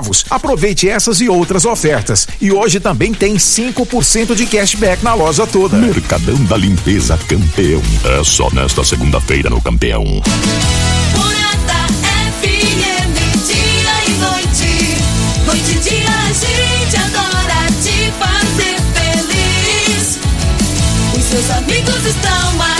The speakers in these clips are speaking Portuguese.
centavos. Aproveite essas e outras ofertas. E hoje também tem 5% de cashback na loja toda. Mercadão da Limpeza Campeão. É só nesta segunda-feira no Campeão. E noite. Noite e dia a gente adora te fazer feliz. Os seus amigos estão aqui.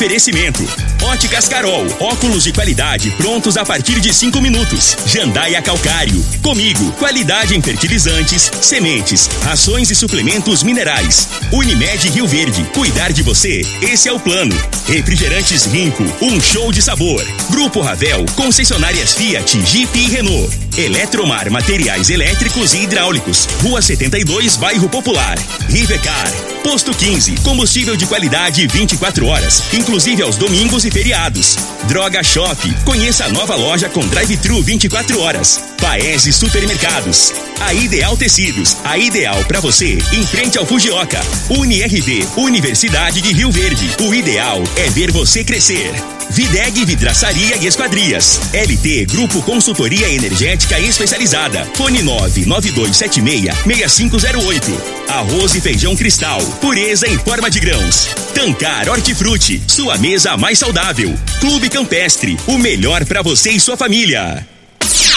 Oferecimento. Óticas Carol, óculos de qualidade prontos a partir de cinco minutos. Jandaia Calcário. Comigo, qualidade em fertilizantes, sementes, rações e suplementos minerais. Unimed Rio Verde, cuidar de você, esse é o plano. Refrigerantes Rinco, um show de sabor. Grupo Ravel, concessionárias Fiat, Jeep e Renault. Eletromar, materiais elétricos e hidráulicos. Rua 72, Bairro Popular. Rivecar. Posto 15, combustível de qualidade 24 horas, inclusive aos domingos e feriados. Droga Shop, conheça a nova loja com drive-thru 24 horas. Paese Supermercados. A Ideal Tecidos, a ideal para você, em frente ao Fujioka. UniRV, Universidade de Rio Verde. O ideal é ver você crescer. Videg Vidraçaria e Esquadrias. LT Grupo Consultoria Energética Especializada. Fone 99276-6508. Arroz e feijão cristal. Pureza em forma de grãos. Tancar Hortifruti. Sua mesa mais saudável. Clube Campestre. O melhor para você e sua família.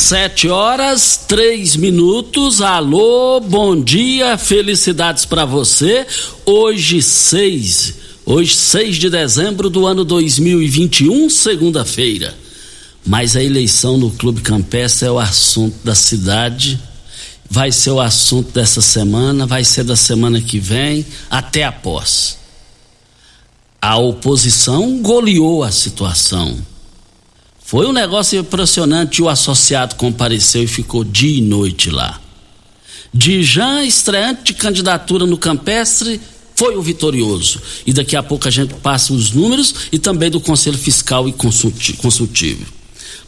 Sete horas, três minutos. Alô, bom dia, felicidades para você. Hoje, seis, hoje, 6 de dezembro do ano 2021, segunda-feira. Mas a eleição no Clube Campestre é o assunto da cidade. Vai ser o assunto dessa semana, vai ser da semana que vem, até a posse. A oposição goleou a situação foi um negócio impressionante. O associado compareceu e ficou dia e noite lá. Dijan, estreante de candidatura no Campestre, foi o vitorioso. E daqui a pouco a gente passa os números e também do Conselho Fiscal e Consultivo.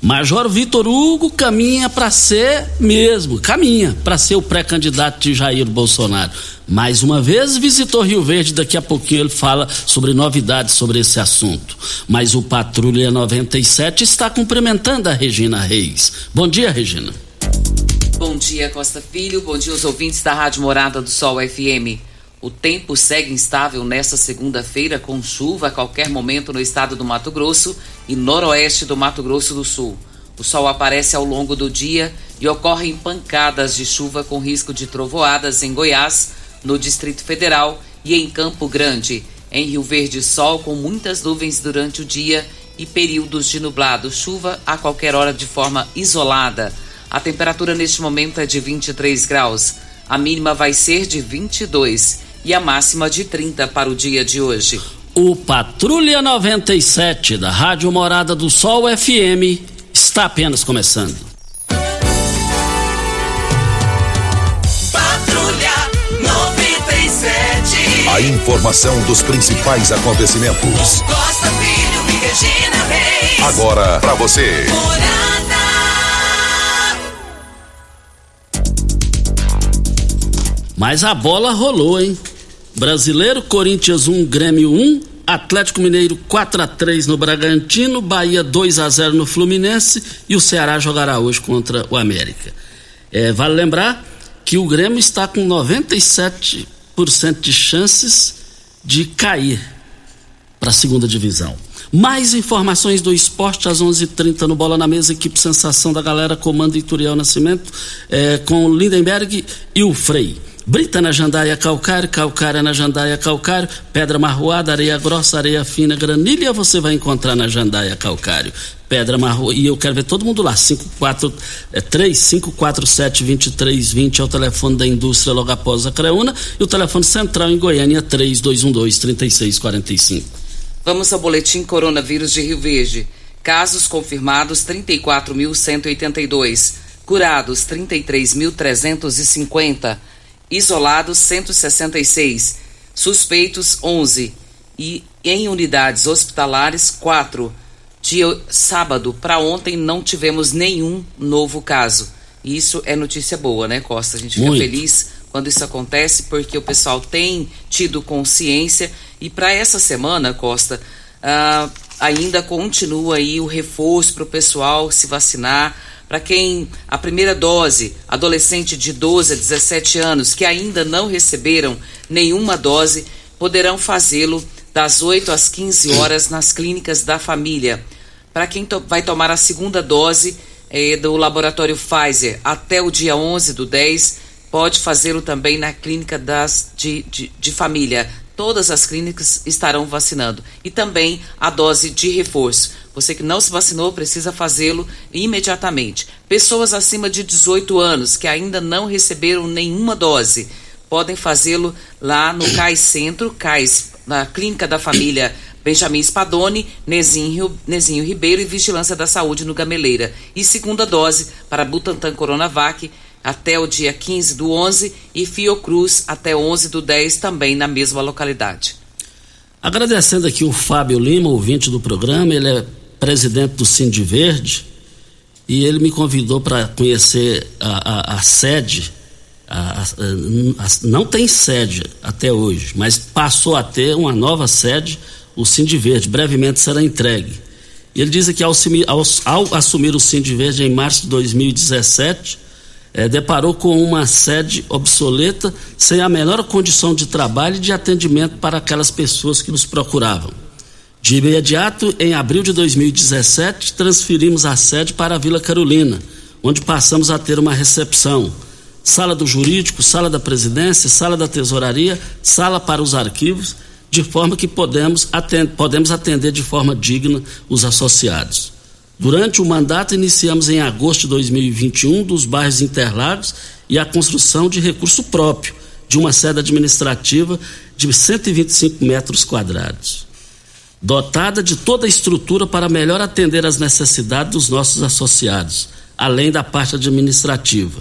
Major Vitor Hugo caminha para ser mesmo, caminha para ser o pré-candidato de Jair Bolsonaro. Mais uma vez visitou Rio Verde, daqui a pouquinho ele fala sobre novidades sobre esse assunto. Mas o Patrulha 97 está cumprimentando a Regina Reis. Bom dia, Regina. Bom dia, Costa Filho. Bom dia aos ouvintes da Rádio Morada do Sol FM. O tempo segue instável nesta segunda-feira, com chuva a qualquer momento no estado do Mato Grosso e noroeste do Mato Grosso do Sul. O sol aparece ao longo do dia e ocorrem pancadas de chuva com risco de trovoadas em Goiás, no Distrito Federal e em Campo Grande. Em Rio Verde, sol com muitas nuvens durante o dia e períodos de nublado, chuva a qualquer hora de forma isolada. A temperatura neste momento é de 23 graus. A mínima vai ser de 22 e a máxima de 30 para o dia de hoje. O Patrulha 97 da Rádio Morada do Sol FM está apenas começando. Patrulha 97. A informação dos principais acontecimentos. Costa Filho e Regina Reis. Agora para você. Morada. Mas a bola rolou, hein? Brasileiro, Corinthians 1, Grêmio 1, Atlético Mineiro 4 a 3 no Bragantino, Bahia 2 a 0 no Fluminense e o Ceará jogará hoje contra o América. É, vale lembrar que o Grêmio está com 97% de chances de cair. para a segunda divisão. Mais informações do esporte às 11:30 h 30 no Bola na Mesa, equipe Sensação da Galera, comando Ituriel Nascimento, é, com o Lindenberg e o Frei. Brita na jandaia calcário, calcária na jandaia calcário, pedra marroada, areia grossa, areia fina, granilha você vai encontrar na jandaia calcário. Pedra marroada, e eu quero ver todo mundo lá, 54, é, 3547 2320 é o telefone da indústria logo após a Creuna e o telefone central em Goiânia 3212 3645. Vamos ao boletim coronavírus de Rio Verde. Casos confirmados 34.182, curados 33.350 isolados 166, suspeitos 11 e em unidades hospitalares 4. De sábado para ontem não tivemos nenhum novo caso. Isso é notícia boa, né, Costa? A gente fica Muito. feliz quando isso acontece porque o pessoal tem tido consciência e para essa semana, Costa, ah, ainda continua aí o reforço para o pessoal se vacinar. Para quem a primeira dose, adolescente de 12 a 17 anos que ainda não receberam nenhuma dose, poderão fazê-lo das 8 às 15 horas nas clínicas da família. Para quem to vai tomar a segunda dose eh, do laboratório Pfizer até o dia 11 do 10, pode fazê-lo também na clínica das, de, de, de família. Todas as clínicas estarão vacinando. E também a dose de reforço. Você que não se vacinou precisa fazê-lo imediatamente. Pessoas acima de 18 anos que ainda não receberam nenhuma dose podem fazê-lo lá no CAIS Centro, CAIS, na Clínica da Família Benjamin Spadoni, Nezinho, Nezinho Ribeiro e Vigilância da Saúde no Gameleira. E segunda dose para Butantan Coronavac até o dia 15 do 11 e Fiocruz até 11 do 10 também na mesma localidade. Agradecendo aqui o Fábio Lima, ouvinte do programa, ele é presidente do Cindy Verde e ele me convidou para conhecer a, a, a sede. A, não tem sede até hoje, mas passou a ter uma nova sede, o Cindy Verde. Brevemente será entregue. E ele diz que ao, ao, ao assumir o Cindy Verde em março de 2017, é, deparou com uma sede obsoleta, sem a menor condição de trabalho e de atendimento para aquelas pessoas que nos procuravam. De imediato, em abril de 2017, transferimos a sede para a Vila Carolina, onde passamos a ter uma recepção. Sala do jurídico, sala da presidência, sala da tesouraria, sala para os arquivos, de forma que podemos atender, podemos atender de forma digna os associados. Durante o mandato, iniciamos em agosto de 2021 dos bairros Interlagos e a construção de recurso próprio de uma sede administrativa de 125 metros quadrados, dotada de toda a estrutura para melhor atender às necessidades dos nossos associados, além da parte administrativa.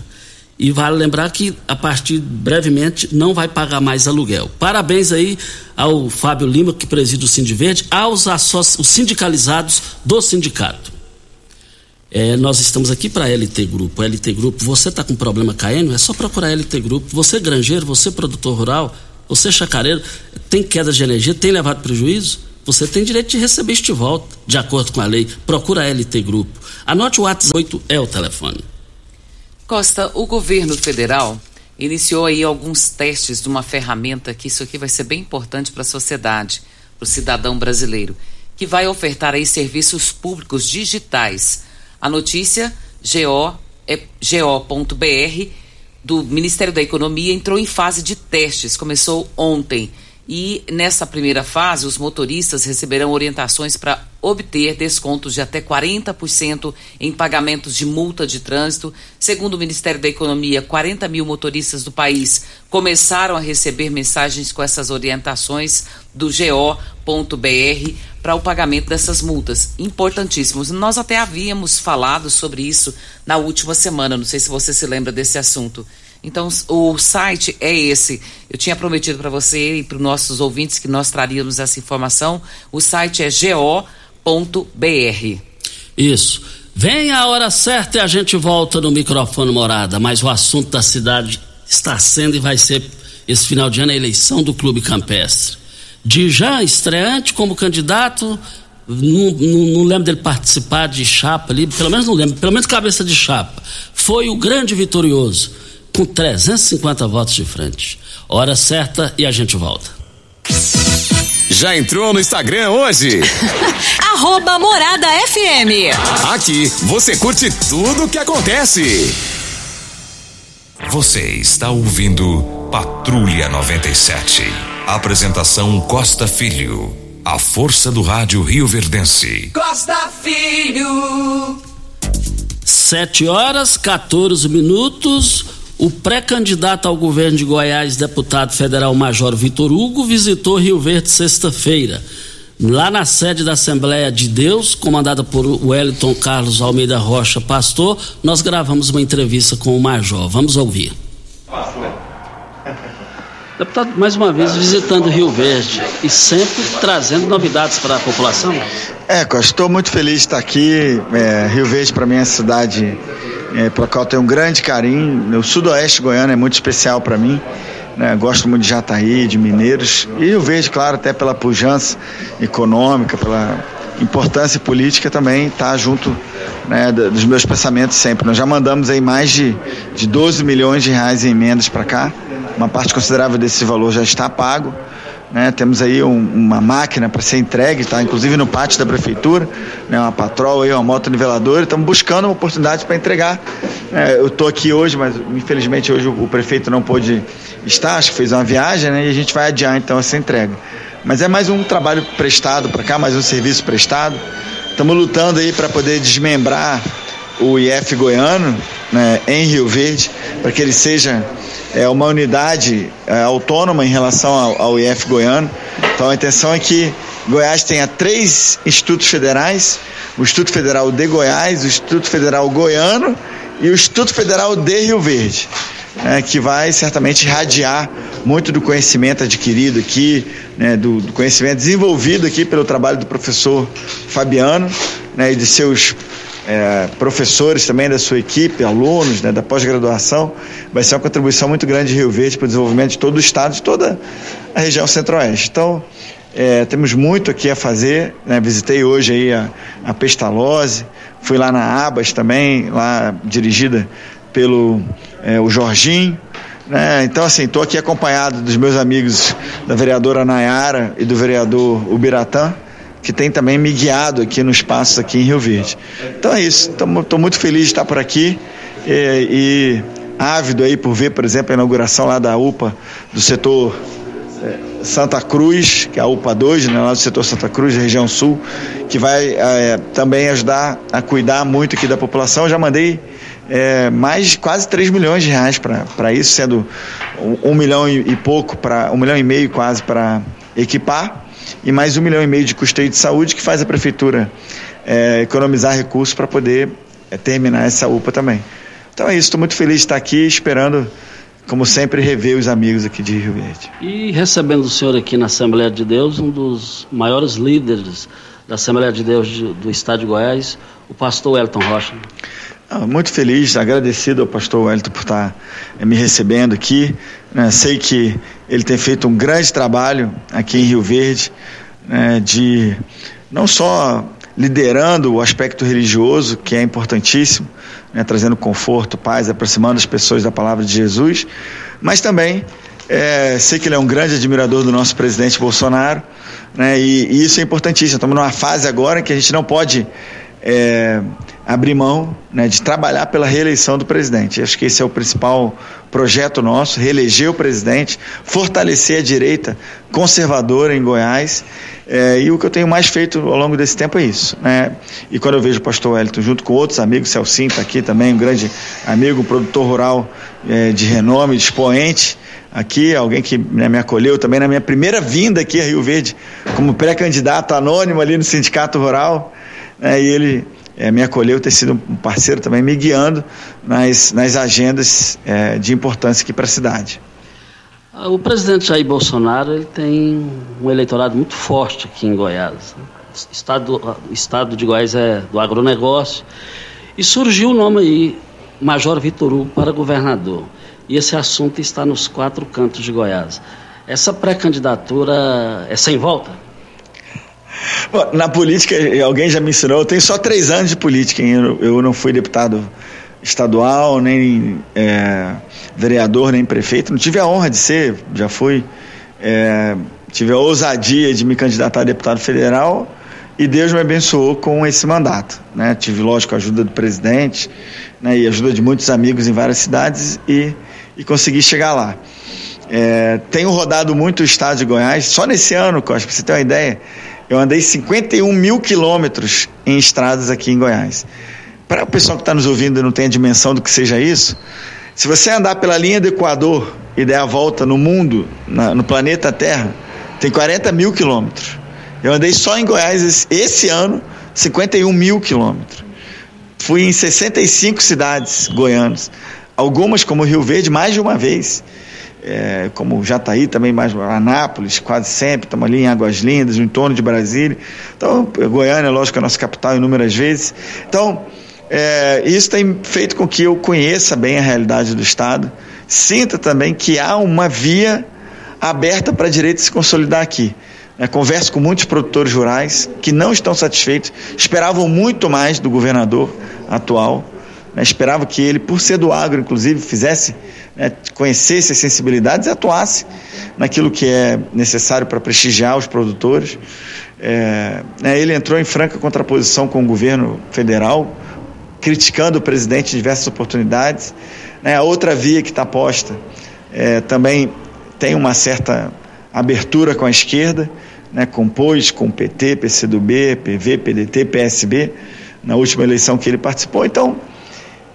E vale lembrar que a partir brevemente não vai pagar mais aluguel. Parabéns aí ao Fábio Lima, que preside o Sindiverde, aos os sindicalizados do sindicato. É, nós estamos aqui para LT Grupo. LT Grupo, você está com problema caindo? É só procurar LT Grupo. Você granjeiro, você produtor rural, você chacareiro, tem queda de energia, tem levado prejuízo? Você tem direito de receber este volta, de acordo com a lei. Procura a LT Grupo. Anote o WhatsApp 8 é o telefone. Costa, o governo federal iniciou aí alguns testes de uma ferramenta que isso aqui vai ser bem importante para a sociedade, para o cidadão brasileiro, que vai ofertar aí serviços públicos digitais a notícia go, é, go.br do Ministério da Economia entrou em fase de testes, começou ontem. E nessa primeira fase, os motoristas receberão orientações para obter descontos de até 40% em pagamentos de multa de trânsito. Segundo o Ministério da Economia, 40 mil motoristas do país começaram a receber mensagens com essas orientações do go.br para o pagamento dessas multas. Importantíssimos. Nós até havíamos falado sobre isso na última semana, não sei se você se lembra desse assunto. Então, o site é esse. Eu tinha prometido para você e para os nossos ouvintes que nós traríamos essa informação. O site é go.br. Isso. Vem a hora certa e a gente volta no microfone morada. Mas o assunto da cidade está sendo e vai ser esse final de ano a eleição do Clube Campestre. Dijan, estreante como candidato, não, não, não, lembro dele participar de chapa ali, pelo menos não lembro, pelo menos cabeça de chapa. Foi o grande vitorioso, com 350 votos de frente. Hora certa e a gente volta. Já entrou no Instagram hoje? Arroba Morada FM. Aqui você curte tudo o que acontece. Você está ouvindo Patrulha 97. Apresentação Costa Filho. A força do rádio Rio Verdense. Costa Filho. 7 horas 14 minutos. O pré-candidato ao governo de Goiás, deputado federal Major Vitor Hugo, visitou Rio Verde sexta-feira. Lá na sede da Assembleia de Deus, comandada por Wellington Carlos Almeida Rocha, pastor, nós gravamos uma entrevista com o Major. Vamos ouvir. Deputado, mais uma vez visitando Rio Verde e sempre trazendo novidades para a população. É, estou muito feliz de estar aqui. É, Rio Verde para mim é a cidade é, pela qual eu tenho um grande carinho. O sudoeste goiano é muito especial para mim. Né? Gosto muito de Jataí, de Mineiros. E Rio Verde, claro, até pela pujança econômica, pela importância política também está junto né, dos meus pensamentos sempre. Nós já mandamos aí mais de, de 12 milhões de reais em emendas para cá. Uma parte considerável desse valor já está pago. Né, temos aí um, uma máquina para ser entregue, tá? inclusive no pátio da prefeitura, né, uma patrol, aí, uma moto niveladora. Estamos buscando uma oportunidade para entregar. É, eu estou aqui hoje, mas infelizmente hoje o, o, prefeito não pôde estar, acho que fez uma viagem, né, e a gente vai adiar então essa entrega. Mas é mais um trabalho prestado para cá, mais um serviço prestado. Estamos lutando aí para poder desmembrar o IF goiano né, em Rio Verde, para que ele seja é, uma unidade é, autônoma em relação ao, ao IF goiano. Então a intenção é que Goiás tenha três institutos federais: o Instituto Federal de Goiás, o Instituto Federal Goiano e o Instituto Federal de Rio Verde. É, que vai certamente irradiar muito do conhecimento adquirido aqui, né, do, do, conhecimento desenvolvido aqui pelo trabalho do professor Fabiano né, e de seus é, professores também da sua equipe, alunos né, da pós-graduação, vai ser uma contribuição muito grande de Rio Verde para o desenvolvimento de todo o estado, de toda a região centro-oeste. Então, é, temos muito aqui a fazer. Né? Visitei hoje aí a, a Pestalozzi, fui lá na Abas também, lá dirigida pelo é, o Jorginho. Né? Então, assim, estou aqui acompanhado dos meus amigos da vereadora Nayara e do vereador Ubiratã que tem também me guiado aqui no espaço aqui em Rio Verde. Então é isso, estou muito feliz de estar por aqui e, e, ávido aí por ver, por exemplo, a inauguração lá da UPA do setor é, Santa Cruz, que é a UPA 2, né, lá do setor Santa Cruz, região sul, que vai é, também ajudar a cuidar muito aqui da população. Eu já mandei é, mais quase 3 milhões de reais para isso, sendo um, um milhão e, e pouco, para um milhão e meio quase para equipar e mais um milhão e meio de custeio de saúde que faz a prefeitura é, economizar recursos para poder é, terminar essa UPA também. Então é isso, estou muito feliz de estar aqui, esperando, como sempre, rever os amigos aqui de Rio Verde. E recebendo o senhor aqui na Assembleia de Deus, um dos maiores líderes da Assembleia de Deus do Estado de Goiás, o pastor Elton Rocha. Ah, muito feliz, agradecido ao pastor Wellington por estar eh, me recebendo aqui. Né? Sei que ele tem feito um grande trabalho aqui em Rio Verde, né? de não só liderando o aspecto religioso, que é importantíssimo, né? trazendo conforto, paz, aproximando as pessoas da palavra de Jesus, mas também é, sei que ele é um grande admirador do nosso presidente Bolsonaro, né? e, e isso é importantíssimo. Estamos numa fase agora que a gente não pode é, abrir mão né, de trabalhar pela reeleição do presidente. Acho que esse é o principal projeto nosso: reeleger o presidente, fortalecer a direita conservadora em Goiás. É, e o que eu tenho mais feito ao longo desse tempo é isso. Né? E quando eu vejo o pastor Wellington junto com outros amigos, Celcinho está aqui também, um grande amigo, produtor rural é, de renome, de expoente aqui, alguém que né, me acolheu também na minha primeira vinda aqui a Rio Verde, como pré-candidato anônimo ali no Sindicato Rural. Né, e ele é, me acolheu, ter sido um parceiro também, me guiando nas, nas agendas é, de importância aqui para a cidade. Ah, o presidente Jair Bolsonaro ele tem um eleitorado muito forte aqui em Goiás. Estado, estado de Goiás é do agronegócio. E surgiu o nome aí, Major Vitor Hugo, para governador. E esse assunto está nos quatro cantos de Goiás. Essa pré-candidatura é sem volta? Bom, na política, alguém já me ensinou, eu tenho só três anos de política, hein? eu não fui deputado estadual, nem é, vereador, nem prefeito, não tive a honra de ser, já fui é, tive a ousadia de me candidatar a deputado federal e Deus me abençoou com esse mandato. Né? Tive, lógico, a ajuda do presidente né? e ajuda de muitos amigos em várias cidades e, e consegui chegar lá. É, tenho rodado muito o estado de Goiás, só nesse ano, Costa, para você ter uma ideia, eu andei 51 mil quilômetros em estradas aqui em Goiás. Para o pessoal que está nos ouvindo e não tem a dimensão do que seja isso, se você andar pela linha do Equador e der a volta no mundo, na, no planeta Terra, tem 40 mil quilômetros. Eu andei só em Goiás esse, esse ano 51 mil quilômetros. Fui em 65 cidades goianas, algumas como Rio Verde mais de uma vez, é, como Jataí também mais Anápolis, quase sempre, estamos ali em Águas Lindas, no entorno de Brasília. Então, Goiânia, lógico, é a nossa capital inúmeras vezes. Então, é, isso tem feito com que eu conheça bem a realidade do Estado, sinta também que há uma via aberta para a direita se consolidar aqui. É, converso com muitos produtores rurais que não estão satisfeitos, esperavam muito mais do governador atual, né, esperavam que ele, por ser do agro, inclusive, fizesse, né, conhecesse as sensibilidades e atuasse naquilo que é necessário para prestigiar os produtores. É, né, ele entrou em franca contraposição com o governo federal, criticando o presidente em diversas oportunidades. Né, a outra via que está posta é, também tem uma certa abertura com a esquerda, né, compôs com PT, PCdoB, PV, PDT, PSB, na última eleição que ele participou. Então,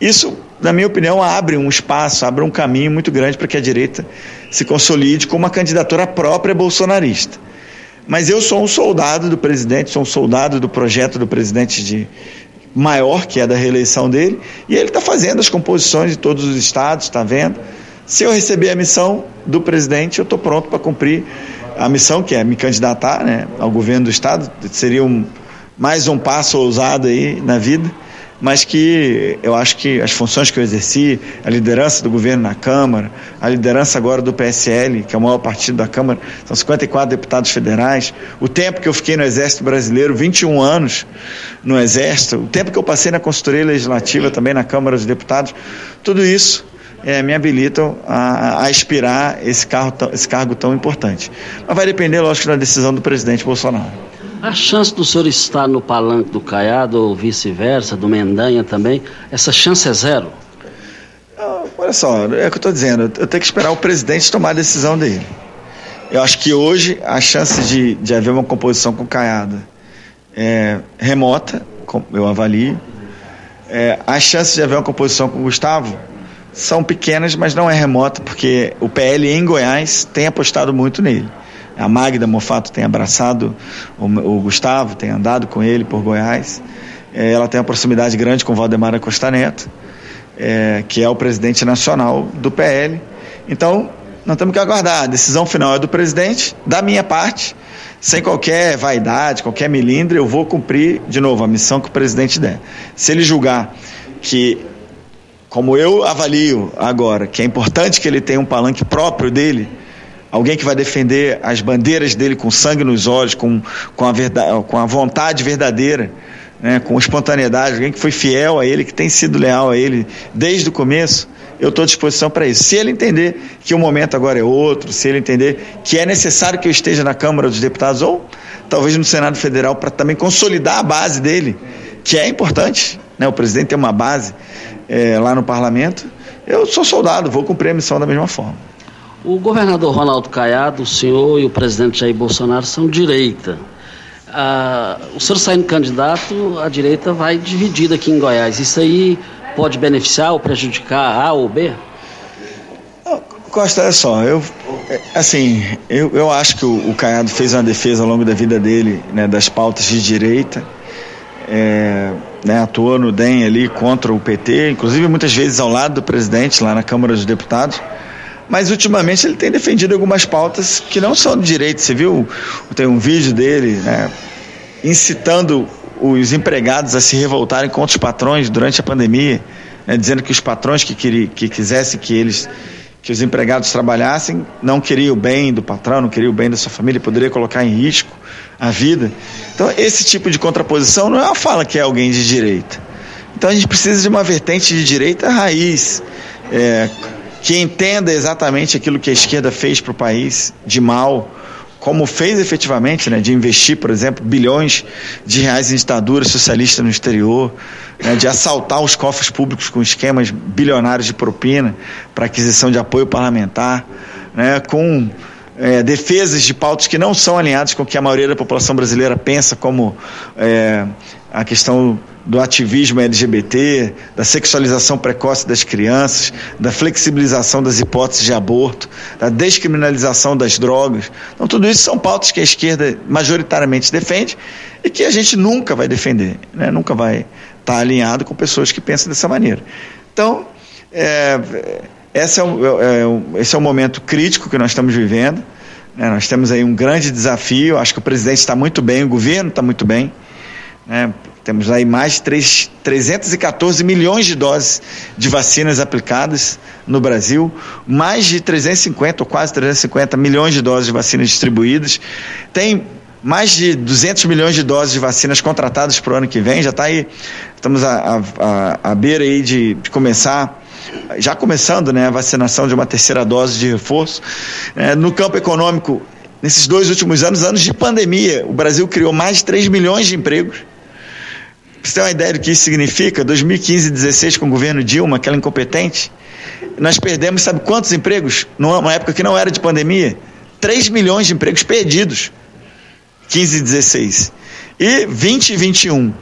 isso, na minha opinião, abre um espaço, abre um caminho muito grande para que a direita se consolide com uma candidatura própria bolsonarista. Mas eu sou um soldado do presidente, sou um soldado do projeto do presidente de maior, que é da reeleição dele, e ele está fazendo as composições de todos os estados, está vendo. Se eu receber a missão do presidente, eu estou pronto para cumprir a missão, que é me candidatar né, ao governo do Estado. Seria um, mais um passo ousado aí na vida, mas que eu acho que as funções que eu exerci, a liderança do governo na Câmara, a liderança agora do PSL, que é o maior partido da Câmara, são 54 deputados federais, o tempo que eu fiquei no Exército Brasileiro, 21 anos no Exército, o tempo que eu passei na consultoria legislativa também na Câmara dos Deputados, tudo isso é, me habilitam a, a aspirar esse, carro, esse cargo tão importante. Mas vai depender, lógico, da decisão do presidente Bolsonaro. A chance do senhor estar no palanque do Caiado ou vice-versa, do Mendanha também, essa chance é zero? Ah, olha só, é o que eu estou dizendo, eu tenho que esperar o presidente tomar a decisão dele. Eu acho que hoje a chance de, de haver uma composição com Caiado é remota, eu avalio. É, a chance de haver uma composição com Gustavo são pequenas, mas não é remota, porque o PL em Goiás tem apostado muito nele. A Magda Mofato tem abraçado o, o Gustavo, tem andado com ele por Goiás. É, ela tem uma proximidade grande com Valdemar Costa Neto, é, que é o presidente nacional do PL. Então, nós temos que aguardar. A decisão final é do presidente, da minha parte, sem qualquer vaidade, qualquer milindre, eu vou cumprir, de novo, a missão que o presidente der. Se ele julgar que como eu avalio agora, que é importante que ele tenha um palanque próprio dele, alguém que vai defender as bandeiras dele com sangue nos olhos, com, com, a, verdade, com a vontade verdadeira, né, com espontaneidade, alguém que foi fiel a ele, que tem sido leal a ele desde o começo, eu estou à disposição para isso. Se ele entender que o momento agora é outro, se ele entender que é necessário que eu esteja na Câmara dos Deputados ou talvez no Senado Federal para também consolidar a base dele, que é importante, né, o presidente tem uma base é, lá no parlamento, eu sou soldado, vou cumprir a missão da mesma forma. O governador Ronaldo Caiado, o senhor e o presidente Jair Bolsonaro são direita. Ah, o senhor saindo candidato, a direita vai dividida aqui em Goiás. Isso aí pode beneficiar ou prejudicar A ou B? Costa, olha só, eu, é, assim, eu, eu acho que o, o Caiado fez uma defesa ao longo da vida dele, né, das pautas de direita é, né, atuou no DEM ali contra o PT, inclusive muitas vezes ao lado do presidente lá na Câmara dos Deputados. Mas ultimamente ele tem defendido algumas pautas que não são de direito. Você viu? Tem um vídeo dele né, incitando os empregados a se revoltarem contra os patrões durante a pandemia, né, dizendo que os patrões que, que quisessem que eles que os empregados trabalhassem, não queria o bem do patrão, não queria o bem da sua família, poderia colocar em risco a vida. Então, esse tipo de contraposição não é uma fala que é alguém de direita. Então, a gente precisa de uma vertente de direita raiz, é, que entenda exatamente aquilo que a esquerda fez para o país de mal, como fez efetivamente, né, de investir, por exemplo, bilhões de reais em ditadura socialista no exterior, né, de assaltar os cofres públicos com esquemas bilionários de propina para aquisição de apoio parlamentar, né, com é, defesas de pautas que não são alinhadas com o que a maioria da população brasileira pensa como é, a questão do ativismo LGBT, da sexualização precoce das crianças, da flexibilização das hipóteses de aborto, da descriminalização das drogas. Então, tudo isso são pautas que a esquerda majoritariamente defende e que a gente nunca vai defender, né? nunca vai estar alinhado com pessoas que pensam dessa maneira. Então, é, esse, é o, é, esse é momento crítico que nós estamos vivendo. Né? Nós temos aí um grande desafio. Acho que o presidente está muito bem, o governo está muito bem. Né? Temos aí mais de 3, 314 milhões de doses de vacinas aplicadas no Brasil, mais de 350 ou quase 350 milhões de doses de vacinas distribuídas. Tem mais de 200 milhões de doses de vacinas contratadas para o ano que vem. Já está aí, estamos à, à beira aí de, de começar já começando né, a vacinação de uma terceira dose de reforço. É, no campo econômico, nesses dois últimos anos, anos de pandemia, o Brasil criou mais de 3 milhões de empregos você tem uma ideia do que isso significa? 2015 e 2016, com o governo Dilma, aquela incompetente, nós perdemos, sabe quantos empregos? Numa época que não era de pandemia? 3 milhões de empregos perdidos. 15 e 16. E 20 e 21,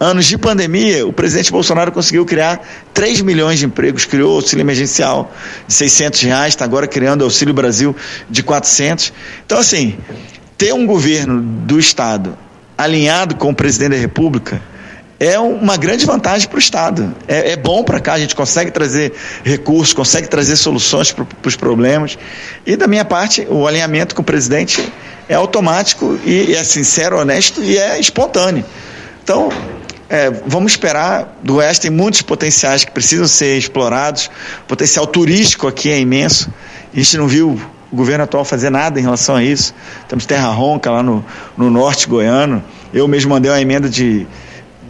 anos de pandemia, o presidente Bolsonaro conseguiu criar 3 milhões de empregos, criou auxílio emergencial de 600 reais, está agora criando auxílio Brasil de 400. Então, assim, ter um governo do Estado alinhado com o presidente da República é uma grande vantagem para o Estado. É, é bom para cá, a gente consegue trazer recursos, consegue trazer soluções para os problemas. E da minha parte, o alinhamento com o presidente é automático e é sincero, honesto e é espontâneo. Então, é, vamos esperar. Do Oeste tem muitos potenciais que precisam ser explorados. O potencial turístico aqui é imenso. A gente não viu o governo atual fazer nada em relação a isso. Temos Terra Ronca lá no, no norte goiano. Eu mesmo mandei uma emenda de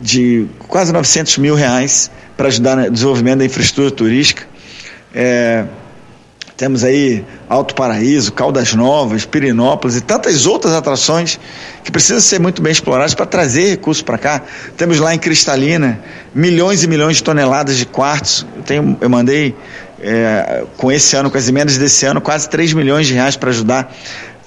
de quase 900 mil reais para ajudar no desenvolvimento da infraestrutura turística. É, temos aí Alto Paraíso, Caldas Novas, Pirinópolis e tantas outras atrações que precisam ser muito bem exploradas para trazer recursos para cá. Temos lá em Cristalina milhões e milhões de toneladas de quartzo. Eu, tenho, eu mandei é, com esse ano, com as emendas desse ano, quase 3 milhões de reais para ajudar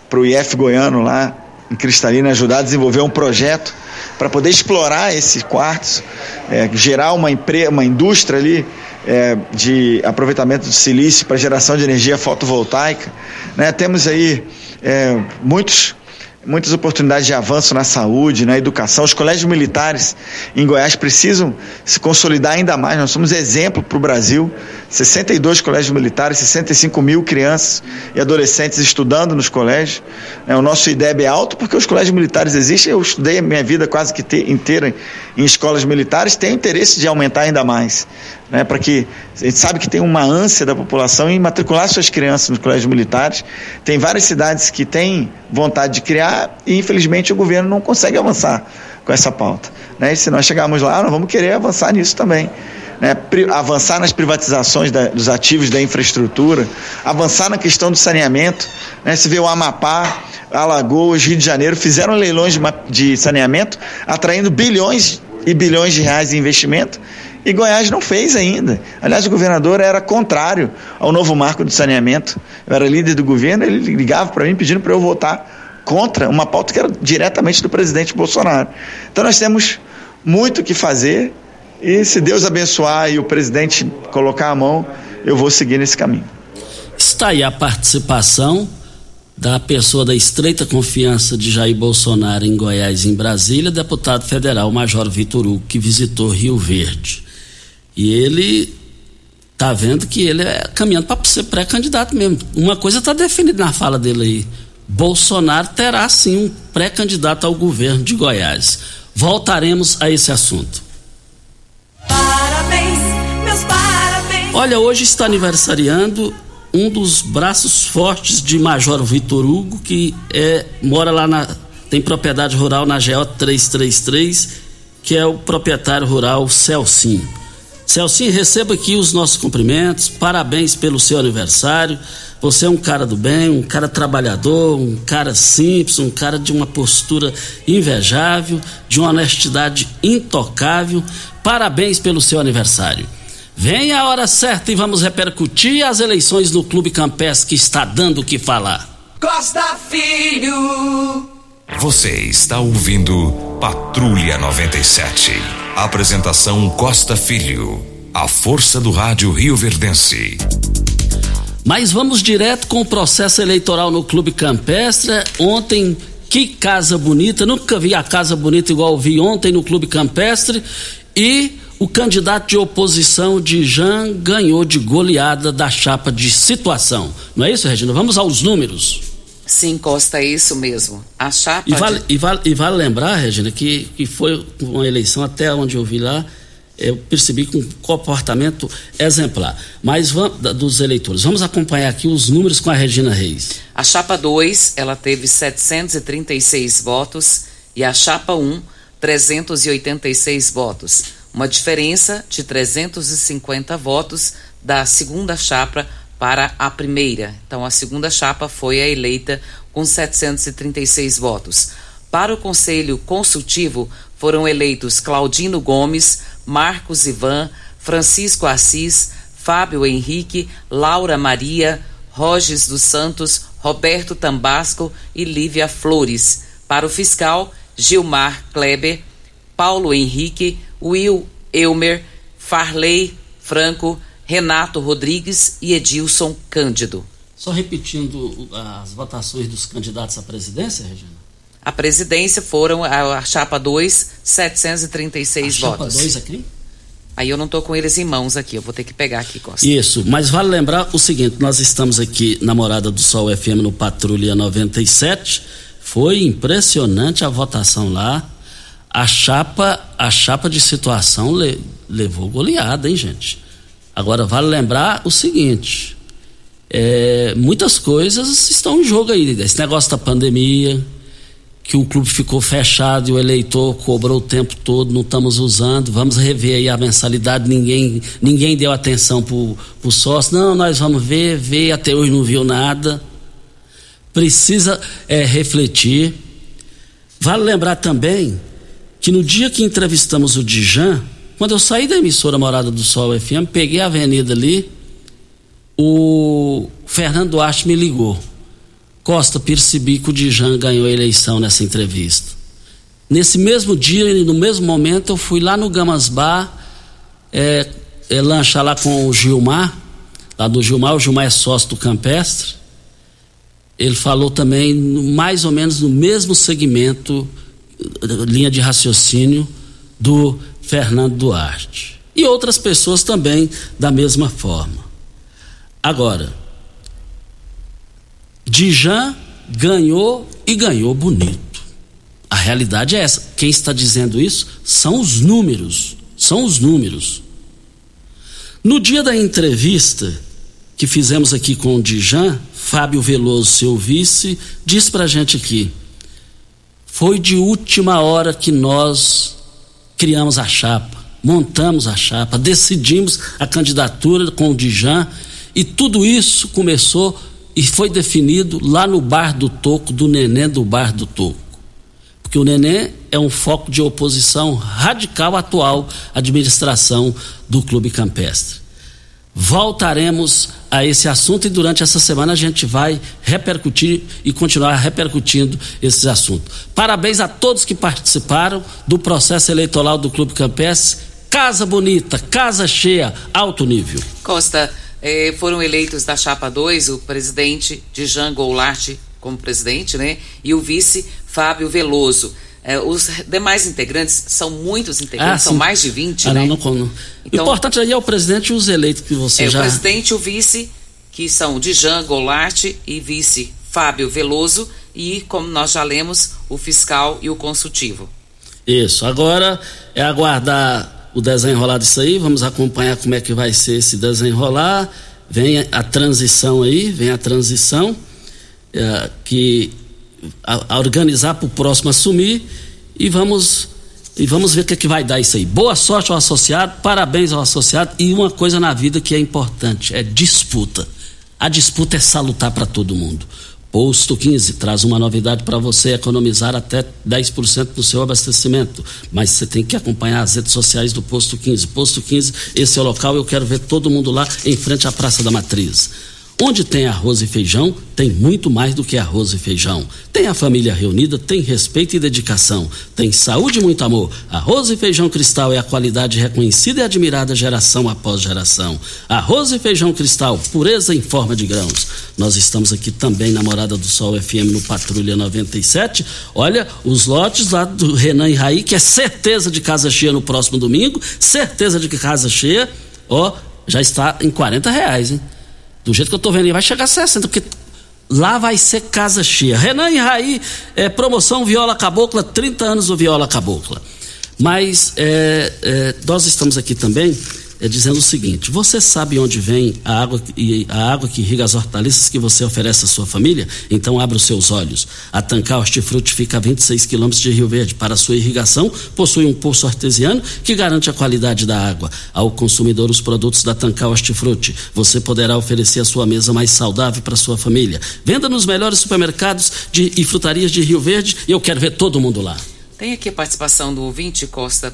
para o IF goiano lá em Cristalina, ajudar a desenvolver um projeto para poder explorar esses quartos, é, gerar uma, uma indústria ali é, de aproveitamento de silício para geração de energia fotovoltaica. Né? Temos aí é, muitos muitas oportunidades de avanço na saúde, na educação. Os colégios militares em Goiás precisam se consolidar ainda mais. Nós somos exemplo para o Brasil. 62 colégios militares, 65 mil crianças e adolescentes estudando nos colégios. É, o nosso IDEB é alto porque os colégios militares existem. Eu estudei a minha vida quase que inteira em escolas militares. Tenho interesse de aumentar ainda mais né, para que a gente sabe que tem uma ânsia da população em matricular suas crianças nos colégios militares. Tem várias cidades que têm vontade de criar e infelizmente o governo não consegue avançar com essa pauta. Né? E se nós chegarmos lá, nós vamos querer avançar nisso também. Né? avançar nas privatizações da, dos ativos da infraestrutura, avançar na questão do saneamento. Né? Se vê o Amapá, Alagoas, Rio de Janeiro fizeram leilões de, de saneamento, atraindo bilhões e bilhões de reais de investimento e Goiás não fez ainda. Aliás, o governador era contrário ao novo marco de saneamento. Eu era líder do governo, ele ligava para mim pedindo para eu votar contra uma pauta que era diretamente do presidente Bolsonaro. Então nós temos muito que fazer e se Deus abençoar e o presidente colocar a mão, eu vou seguir nesse caminho. Está aí a participação da pessoa da estreita confiança de Jair Bolsonaro em Goiás e em Brasília, deputado federal Major Vitor Hugo, que visitou Rio Verde. E ele tá vendo que ele é caminhando para ser pré-candidato mesmo. Uma coisa está definida na fala dele aí. Bolsonaro terá sim um pré-candidato ao governo de Goiás. Voltaremos a esse assunto. Parabéns, meus parabéns. Olha, hoje está aniversariando um dos braços fortes de Major Vitor Hugo, que é, mora lá na. tem propriedade rural na GO 333, que é o proprietário rural Celcinho. Celcinho, receba aqui os nossos cumprimentos, parabéns pelo seu aniversário. Você é um cara do bem, um cara trabalhador, um cara simples, um cara de uma postura invejável, de uma honestidade intocável. Parabéns pelo seu aniversário. Vem a hora certa e vamos repercutir as eleições no Clube Campestre que está dando o que falar. Costa Filho. Você está ouvindo Patrulha 97. Apresentação Costa Filho. A força do rádio Rio Verdense. Mas vamos direto com o processo eleitoral no Clube Campestre. Ontem, que casa bonita. Nunca vi a casa bonita igual vi ontem no Clube Campestre. E o candidato de oposição de Jean ganhou de goleada da chapa de situação. Não é isso, Regina? Vamos aos números. Sim, Costa, é isso mesmo. A chapa. E vale, de... e vale, e vale lembrar, Regina, que, que foi uma eleição, até onde eu vi lá, eu percebi com um comportamento exemplar. Mas vamos, dos eleitores, vamos acompanhar aqui os números com a Regina Reis. A chapa 2, ela teve 736 votos e a chapa 1, um, 386 votos. Uma diferença de 350 votos da segunda chapa para a primeira. Então, a segunda chapa foi a eleita com 736 votos. Para o Conselho Consultivo foram eleitos Claudino Gomes, Marcos Ivan, Francisco Assis, Fábio Henrique, Laura Maria, Roges dos Santos, Roberto Tambasco e Lívia Flores. Para o fiscal, Gilmar Kleber, Paulo Henrique, Will Elmer, Farley Franco, Renato Rodrigues e Edilson Cândido. Só repetindo as votações dos candidatos à presidência, Regina? A presidência foram a, a chapa 2, 736 a votos. Chapa 2 aqui? Aí eu não estou com eles em mãos aqui, eu vou ter que pegar aqui, Costa. Isso, mas vale lembrar o seguinte: nós estamos aqui na Morada do Sol FM no Patrulha 97. Foi impressionante a votação lá. A chapa, a chapa de situação le, levou goleada, hein, gente? Agora, vale lembrar o seguinte: é, muitas coisas estão em jogo aí. Esse negócio da pandemia, que o clube ficou fechado e o eleitor cobrou o tempo todo, não estamos usando, vamos rever aí a mensalidade, ninguém, ninguém deu atenção para o sócio, não, nós vamos ver, ver, até hoje não viu nada. Precisa é, refletir. Vale lembrar também que no dia que entrevistamos o Dijan, quando eu saí da emissora Morada do Sol FM, peguei a avenida ali, o Fernando Duarte me ligou. Costa, percebi que o Dijan ganhou a eleição nessa entrevista. Nesse mesmo dia e no mesmo momento, eu fui lá no Gamas Bar, é, é, lanchar lá com o Gilmar, lá do Gilmar, o Gilmar é sócio do Campestre. Ele falou também, mais ou menos no mesmo segmento, linha de raciocínio do Fernando Duarte. E outras pessoas também da mesma forma. Agora, Dijan ganhou e ganhou bonito. A realidade é essa. Quem está dizendo isso são os números. São os números. No dia da entrevista que fizemos aqui com o Dijan, Fábio Veloso, seu vice, disse pra gente aqui: foi de última hora que nós criamos a chapa, montamos a chapa, decidimos a candidatura com o Dijan e tudo isso começou e foi definido lá no Bar do Toco, do Neném do Bar do Toco. Porque o Neném é um foco de oposição radical à atual administração do Clube Campestre. Voltaremos a esse assunto e durante essa semana a gente vai repercutir e continuar repercutindo esses assuntos. Parabéns a todos que participaram do processo eleitoral do Clube Campestre. Casa bonita, casa cheia, alto nível. Costa, eh, foram eleitos da chapa 2 o presidente de Jean Goulart como presidente, né? E o vice Fábio Veloso. Eh, os demais integrantes são muitos integrantes, Ah, são mais de 20, Ah, né? não, não, não. Então- o importante aí é o presidente e os eleitos que você É, já. o presidente e o vice, que são Dijan Goulart e vice Fábio Veloso, e, como nós já lemos, o fiscal e o consultivo. Isso. Agora é aguardar o desenrolar disso aí. Vamos acompanhar como é que vai ser esse desenrolar. Vem a, a transição aí, vem a transição é, que a, a organizar para o próximo assumir e vamos E vamos ver o que, é que vai dar isso aí. Boa sorte ao associado, parabéns ao associado. E uma coisa na vida que é importante: é disputa. A disputa é salutar para todo mundo. Posto 15 traz uma novidade para você economizar até 10% do seu abastecimento. Mas você tem que acompanhar as redes sociais do Posto 15. Posto 15, esse é o local, eu quero ver todo mundo lá em frente à Praça da Matriz. Onde tem arroz e feijão, tem muito mais do que arroz e feijão. Tem a família reunida, tem respeito e dedicação. Tem saúde e muito amor. Arroz e feijão cristal é a qualidade reconhecida e admirada geração após geração. Arroz e feijão cristal, pureza em forma de grãos. Nós estamos aqui também na Morada do Sol FM no Patrulha 97. Olha, os lotes lá do Renan e Raí, que é certeza de casa cheia no próximo domingo. Certeza de que casa cheia, ó, já está em 40 reais, hein? Do jeito que eu tô vendo, vai chegar a 60, porque lá vai ser casa cheia. Renan e Raí, é, promoção Viola Cabocla, 30 anos do Viola Cabocla. Mas é, é, nós estamos aqui também é, dizendo o seguinte: você sabe onde vem a água, a água que irriga as hortaliças que você oferece à sua família? Então abra os seus olhos. A Tancar Hortifruti fica a 26 quilômetros de Rio Verde. Para sua irrigação, possui um poço artesiano que garante a qualidade da água. Ao consumidor, os produtos da Tancar Hortifruti. Você poderá oferecer a sua mesa mais saudável para sua família. Venda nos melhores supermercados de, e frutarias de Rio Verde e eu quero ver todo mundo lá. Tem aqui a participação do ouvinte Costa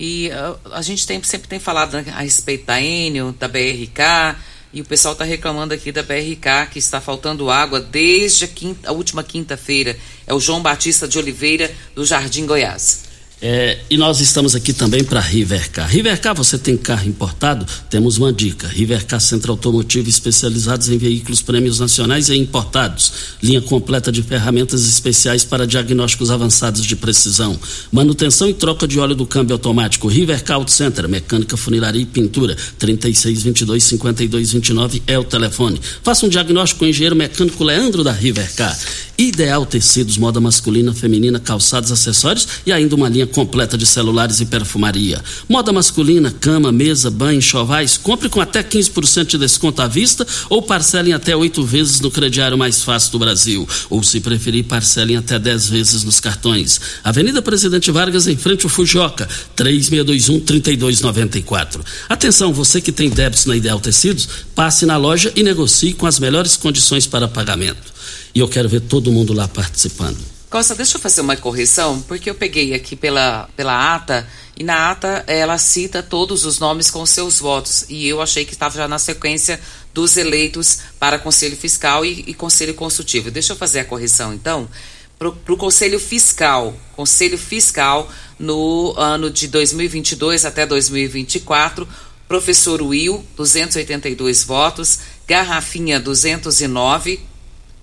e a, ah, a gente tem, sempre tem falado né, a respeito da Enel, da BRK, e o pessoal está reclamando aqui da BRK que está faltando água desde a, quinta, a última quinta-feira. É o João Batista de Oliveira, do Jardim Goiás. É, e nós estamos aqui também para Rivercar. Rivercar, você tem carro importado? Temos uma dica. Rivercar Centro Automotivo especializados em veículos prêmios nacionais e importados. Linha completa de ferramentas especiais para diagnósticos avançados de precisão. Manutenção e troca de óleo do câmbio automático. Rivercar Auto Center, mecânica, funilaria e pintura. 3622 5229 é o telefone. Faça um diagnóstico com o engenheiro mecânico Leandro da Rivercar. Ideal Tecidos, moda masculina, feminina, calçados, acessórios e ainda uma linha completa de celulares e perfumaria. Moda masculina, cama, mesa, banho, enxovais, compre com até 15% de desconto à vista ou parcelem até oito vezes no crediário mais fácil do Brasil. Ou, se preferir, parcelem até dez vezes nos cartões. Avenida Presidente Vargas, em frente ao Fujoca, 3621-3294. Atenção, você que tem débitos na Ideal Tecidos, passe na loja e negocie com as melhores condições para pagamento e eu quero ver todo mundo lá participando. Costa, deixa eu fazer uma correção, porque eu peguei aqui pela, pela ata e na ata ela cita todos os nomes com seus votos e eu achei que estava já na sequência dos eleitos para Conselho Fiscal e, e Conselho Consultivo. Deixa eu fazer a correção então. Para o Conselho Fiscal, Conselho Fiscal no ano de 2022 até 2024, professor Will, 282 votos, Garrafinha, 209,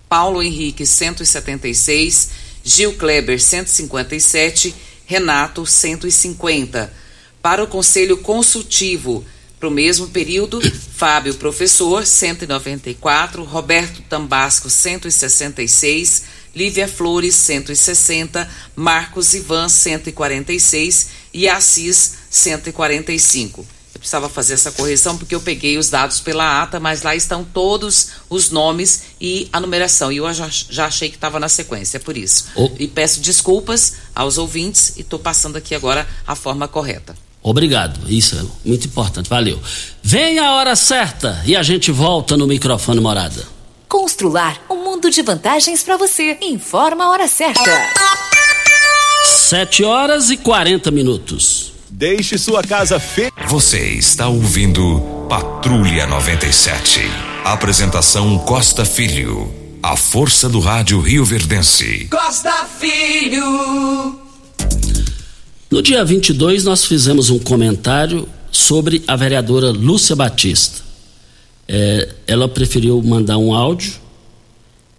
Paulo Henrique 176, Gil Kleber 157, Renato 150. Para o Conselho Consultivo, para o mesmo período, Fábio Professor 194, Roberto Tambasco 166, Lívia Flores 160, Marcos Ivan 146 e Assis 145. Eu precisava fazer essa correção porque eu peguei os dados pela ata, mas lá estão todos os nomes e a numeração. E eu já, já achei que estava na sequência, é por isso. Oh. E peço desculpas aos ouvintes e estou passando aqui agora a forma correta. Obrigado, isso é muito importante, valeu. Vem a hora certa e a gente volta no microfone morada. Constrular um mundo de vantagens para você. Informa a hora certa. Sete horas e quarenta minutos. Deixe sua casa fe... Você está ouvindo Patrulha 97. Apresentação Costa Filho. A força do rádio Rio Verdense. Costa Filho. No dia 22 nós fizemos um comentário sobre a vereadora Lúcia Batista. É, ela preferiu mandar um áudio.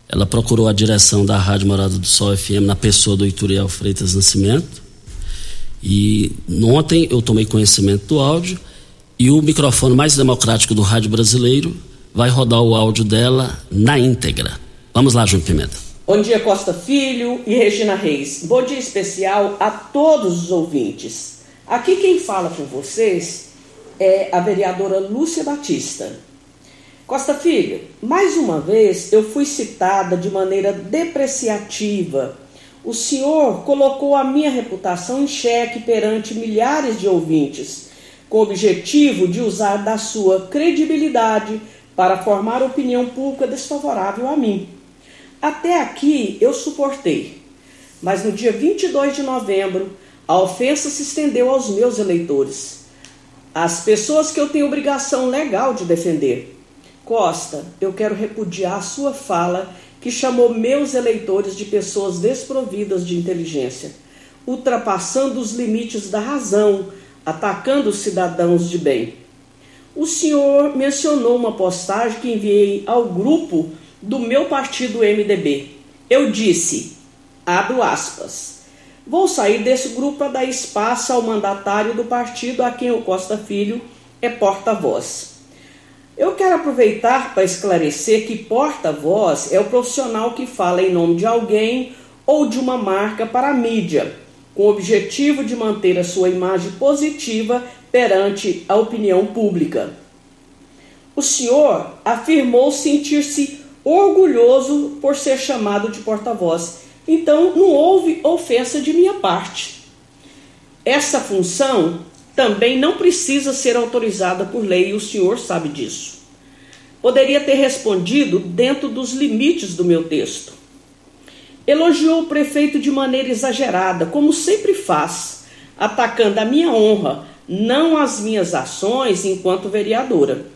Ela procurou a direção da Rádio Morada do Sol FM na pessoa do Ituriel Freitas Nascimento e ontem eu tomei conhecimento do áudio e o microfone mais democrático do rádio brasileiro vai rodar o áudio dela na íntegra. Vamos lá, João Pimenta. Bom dia, Costa Filho e Regina Reis. Bom dia especial a todos os ouvintes. Aqui quem fala com vocês é a vereadora Lúcia Batista. Costa Filho, mais uma vez eu fui citada de maneira depreciativa O senhor colocou a minha reputação em xeque perante milhares de ouvintes, com o objetivo de usar da sua credibilidade para formar opinião pública desfavorável a mim. Até aqui eu suportei, mas no dia 22 de novembro a ofensa se estendeu aos meus eleitores, as pessoas que eu tenho obrigação legal de defender. Costa, eu quero repudiar a sua fala que chamou meus eleitores de pessoas desprovidas de inteligência, ultrapassando os limites da razão, atacando os cidadãos de bem. O senhor mencionou uma postagem que enviei ao grupo do meu partido MDB. Eu disse, abro aspas, vou sair desse grupo para dar espaço ao mandatário do partido a quem o Costa Filho é porta-voz. Eu quero aproveitar para esclarecer que porta-voz é o profissional que fala em nome de alguém ou de uma marca para a mídia, com o objetivo de manter a sua imagem positiva perante a opinião pública. O senhor afirmou sentir-se orgulhoso por ser chamado de porta-voz, então não houve ofensa de minha parte. Essa função também não precisa ser autorizada por lei e o senhor sabe disso. Poderia ter respondido dentro dos limites do meu texto. Elogiou o prefeito de maneira exagerada, como sempre faz, atacando a minha honra, não as minhas ações enquanto vereadora.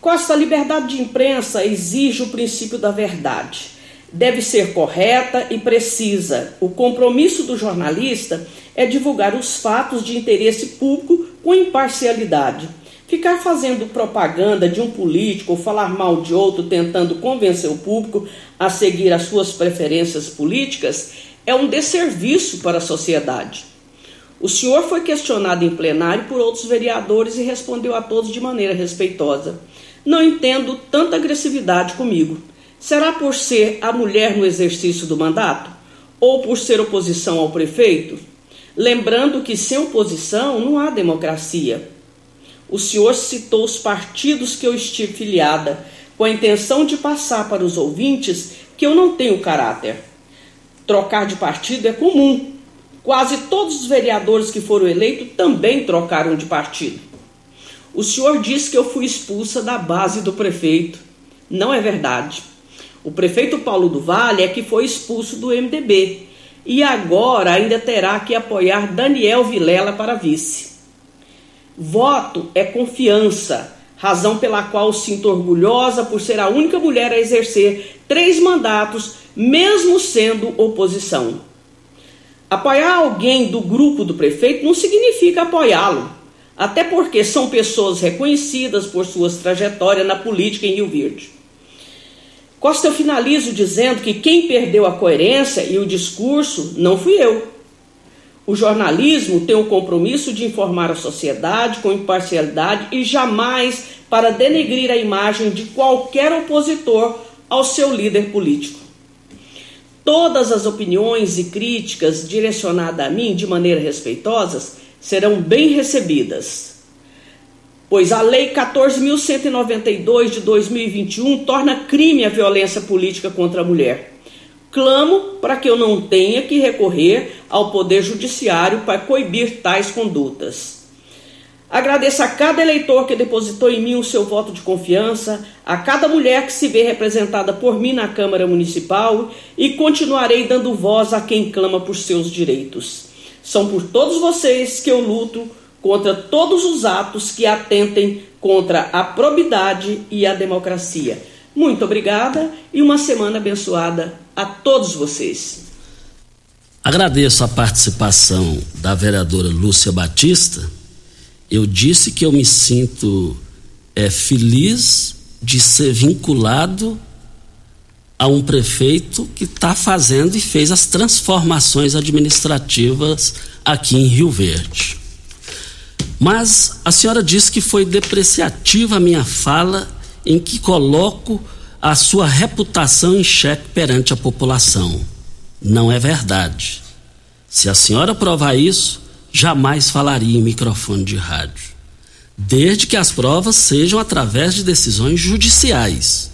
Costa, a liberdade de imprensa exige o princípio da verdade deve ser correta e precisa. O compromisso do jornalista é divulgar os fatos de interesse público com imparcialidade. Ficar fazendo propaganda de um político ou falar mal de outro tentando convencer o público a seguir as suas preferências políticas é um desserviço para a sociedade. O senhor foi questionado em plenário por outros vereadores e respondeu a todos de maneira respeitosa. Não entendo tanta agressividade comigo. Será por ser a mulher no exercício do mandato? Ou por ser oposição ao prefeito? Lembrando que sem oposição não há democracia. O senhor citou os partidos que eu estive filiada, com a intenção de passar para os ouvintes que eu não tenho caráter. Trocar de partido é comum. Quase todos os vereadores que foram eleitos também trocaram de partido. O senhor disse que eu fui expulsa da base do prefeito. Não é verdade. O prefeito Paulo do Vale é que foi expulso do MDB e agora ainda terá que apoiar Daniel Vilela para vice. Voto é confiança, razão pela qual sinto orgulhosa por ser a única mulher a exercer três mandatos, mesmo sendo oposição. Apoiar alguém do grupo do prefeito não significa apoiá-lo, até porque são pessoas reconhecidas por suas trajetórias na política em Rio Verde. Costa, eu finalizo dizendo que quem perdeu a coerência e o discurso não fui eu. O jornalismo tem o compromisso de informar a sociedade com imparcialidade e jamais para denegrir a imagem de qualquer opositor ao seu líder político. Todas as opiniões e críticas direcionadas a mim de maneira respeitosa serão bem recebidas pois a Lei 14.192 de 2021 torna crime a violência política contra a mulher. Clamo para que eu não tenha que recorrer ao Poder Judiciário para coibir tais condutas. Agradeço a cada eleitor que depositou em mim o seu voto de confiança, a cada mulher que se vê representada por mim na Câmara Municipal e continuarei dando voz a quem clama por seus direitos. São por todos vocês que eu luto contra todos os atos que atentem contra a probidade e a democracia. Muito obrigada e uma semana abençoada a todos vocês. Agradeço a participação da vereadora Lúcia Batista. Eu disse que eu me sinto é, feliz de ser vinculado a um prefeito que está fazendo e fez as transformações administrativas aqui em Rio Verde. Mas a senhora disse que foi depreciativa a minha fala em que coloco a sua reputação em xeque perante a população. Não é verdade. Se a senhora provar isso, jamais falaria em microfone de rádio. Desde que as provas sejam através de decisões judiciais.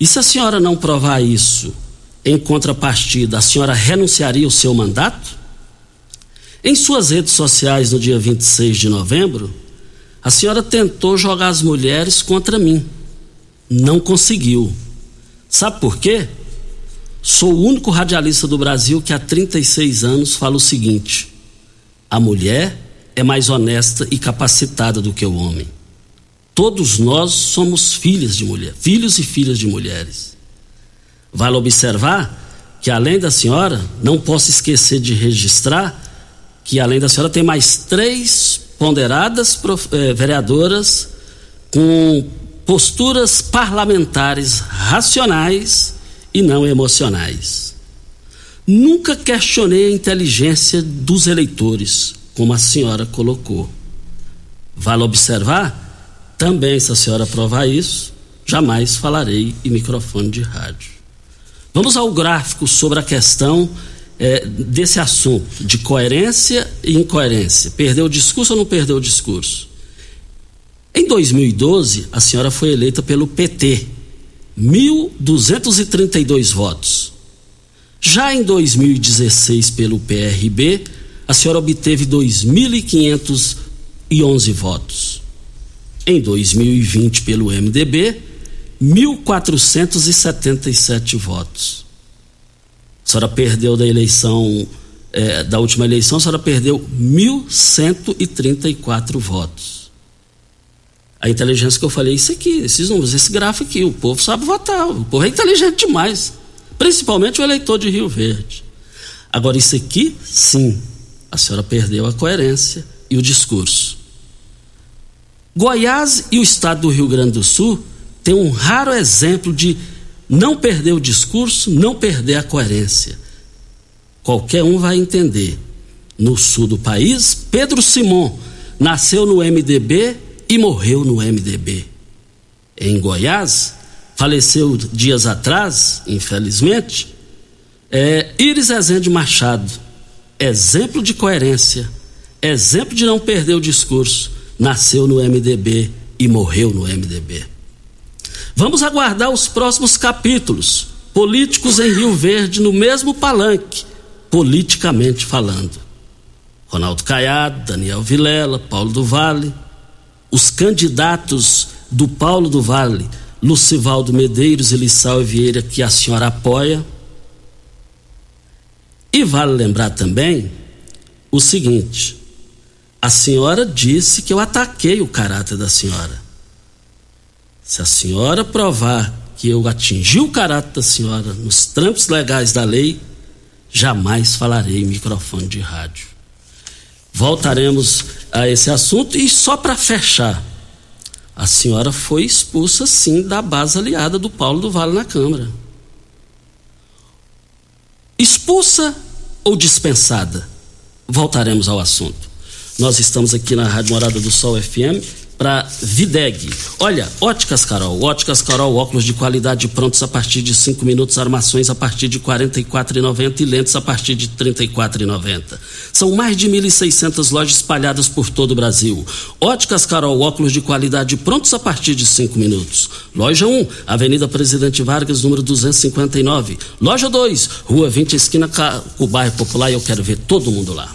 E se a senhora não provar isso em contrapartida, a senhora renunciaria o seu mandato? Em suas redes sociais, no dia 26 de novembro, a senhora tentou jogar as mulheres contra mim. Não conseguiu. Sabe por quê? Sou o único radialista do Brasil que há 36 anos fala o seguinte: a mulher é mais honesta e capacitada do que o homem. Todos nós somos filhas de mulher, filhos e filhas de mulheres. Vale observar que, além da senhora, não posso esquecer de registrar que, além da senhora, tem mais três ponderadas eh, vereadoras com posturas parlamentares racionais e não emocionais. Nunca questionei a inteligência dos eleitores, como a senhora colocou. Vale observar? Também, se a senhora provar isso, jamais falarei em microfone de rádio. Vamos ao gráfico sobre a questão é, desse assunto de coerência e incoerência. Perdeu o discurso ou não perdeu o discurso? Em 2012, a senhora foi eleita pelo PT, 1.232 votos. Já em 2016, pelo PRB, a senhora obteve 2.511 votos. Em 2020, pelo MDB, 1.477 votos. A senhora perdeu da eleição, é, da última eleição, a senhora perdeu 1.134 votos. A inteligência que eu falei, isso aqui, esses números, esse gráfico aqui, o povo sabe votar, o povo é inteligente demais. Principalmente o eleitor de Rio Verde. Agora, isso aqui, sim, a senhora perdeu a coerência e o discurso. Goiás e o estado do Rio Grande do Sul tem um raro exemplo de não perder o discurso, não perder a coerência. Qualquer um vai entender. No sul do país, Pedro Simon nasceu no MDB e morreu no MDB. Em Goiás, faleceu dias atrás, infelizmente, é Iris Ezende Machado. Exemplo de coerência, exemplo de não perder o discurso. Nasceu no MDB e morreu no MDB. Vamos aguardar os próximos capítulos. Políticos em Rio Verde no mesmo palanque, politicamente falando. Ronaldo Caiado, Daniel Vilela, Paulo do Vale, os candidatos do Paulo do Vale, Lucivaldo Medeiros e Lissau Vieira, que a senhora apoia. E vale lembrar também o seguinte: a senhora disse que eu ataquei o caráter da senhora. Se a senhora provar que eu atingi o caráter da senhora nos trâmites legais da lei, jamais falarei microfone de rádio. Voltaremos a esse assunto e só para fechar, a senhora foi expulsa sim da base aliada do Paulo do Vale na Câmara. Expulsa ou dispensada? Voltaremos ao assunto. Nós estamos aqui na Rádio Morada do Sol FM para Videg. Olha, Óticas Carol, Óticas Carol, óculos de qualidade prontos a partir de 5 minutos, armações a partir de R$ 44,90 e lentes a partir de R$ 34,90. São mais de 1.600 lojas espalhadas por todo o Brasil. Óticas Carol, óculos de qualidade prontos a partir de 5 minutos. Loja 1, Avenida Presidente Vargas, número 259. Loja 2, Rua 20, esquina com o bairro Popular, e eu quero ver todo mundo lá.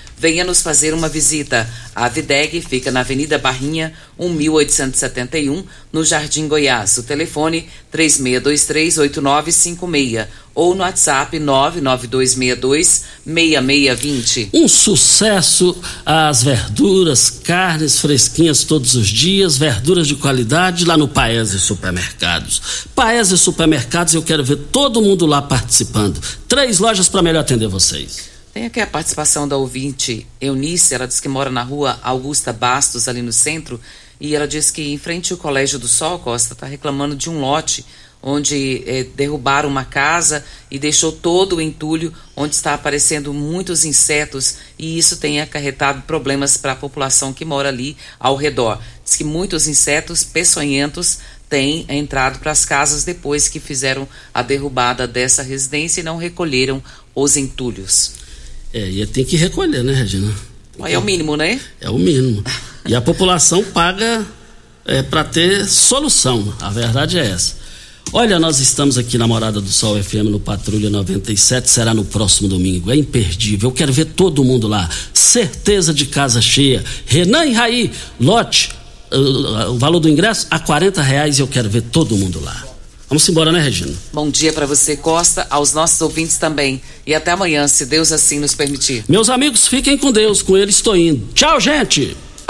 Venha nos fazer uma visita. A Videg fica na Avenida Barrinha, 1871, no Jardim Goiás. O telefone 36238956 ou no WhatsApp 992626620. Um sucesso as verduras, carnes fresquinhas todos os dias, verduras de qualidade lá no Paese Supermercados. Paese Supermercados, eu quero ver todo mundo lá participando. Três lojas para melhor atender vocês. Tem aqui a participação da ouvinte Eunice, ela diz que mora na rua Augusta Bastos, ali no centro, e ela diz que em frente ao Colégio do Sol, Costa, está reclamando de um lote onde é, derrubaram uma casa e deixou todo o entulho, onde está aparecendo muitos insetos e isso tem acarretado problemas para a população que mora ali ao redor. Diz que muitos insetos peçonhentos têm entrado para as casas depois que fizeram a derrubada dessa residência e não recolheram os entulhos. É, e tem que recolher, né, Regina? É o mínimo, né? É o mínimo. E a população paga é, para ter solução. A verdade é essa. Olha, nós estamos aqui na Morada do Sol FM no Patrulha 97, será no próximo domingo. É imperdível. Eu quero ver todo mundo lá. Certeza de casa cheia. Renan e Raí, lote, uh, o valor do ingresso a 40 reais e eu quero ver todo mundo lá. Vamos embora, né, Regina? Bom dia para você, Costa, aos nossos ouvintes também. E até amanhã, se Deus assim nos permitir. Meus amigos, fiquem com Deus, com ele estou indo. Tchau, gente!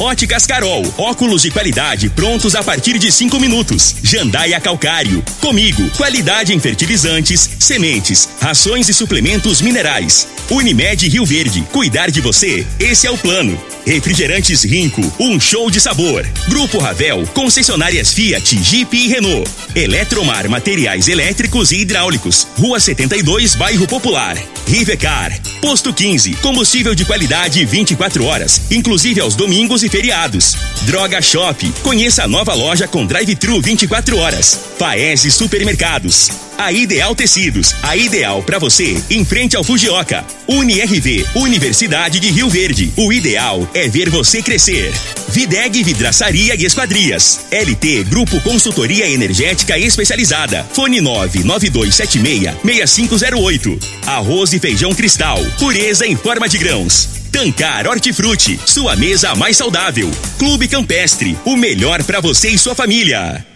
Óticas Carol, óculos de qualidade prontos a partir de cinco minutos. Jandaia Calcário. Comigo, qualidade em fertilizantes, sementes, rações e suplementos minerais. Unimed Rio Verde, cuidar de você, esse é o plano. Refrigerantes Rinco, um show de sabor. Grupo Ravel, concessionárias Fiat, Jeep e Renault. Eletromar, materiais elétricos e hidráulicos. Rua 72, Bairro Popular. Rivecar, posto 15, combustível de qualidade 24 horas, inclusive aos domingos e feriados. Droga Shop, conheça a nova loja com drive-thru 24 horas. Paese Supermercados. A Ideal Tecidos, a ideal para você, em frente ao Fujioka. UniRV, Universidade de Rio Verde. O ideal é ver você crescer. Videg Vidraçaria e Esquadrias. LT Grupo Consultoria Energética Especializada. Fone 99276-6508. Arroz e feijão cristal. Pureza em forma de grãos. Tancar Hortifruti, sua mesa mais saudável. Clube Campestre, o melhor para você e sua família.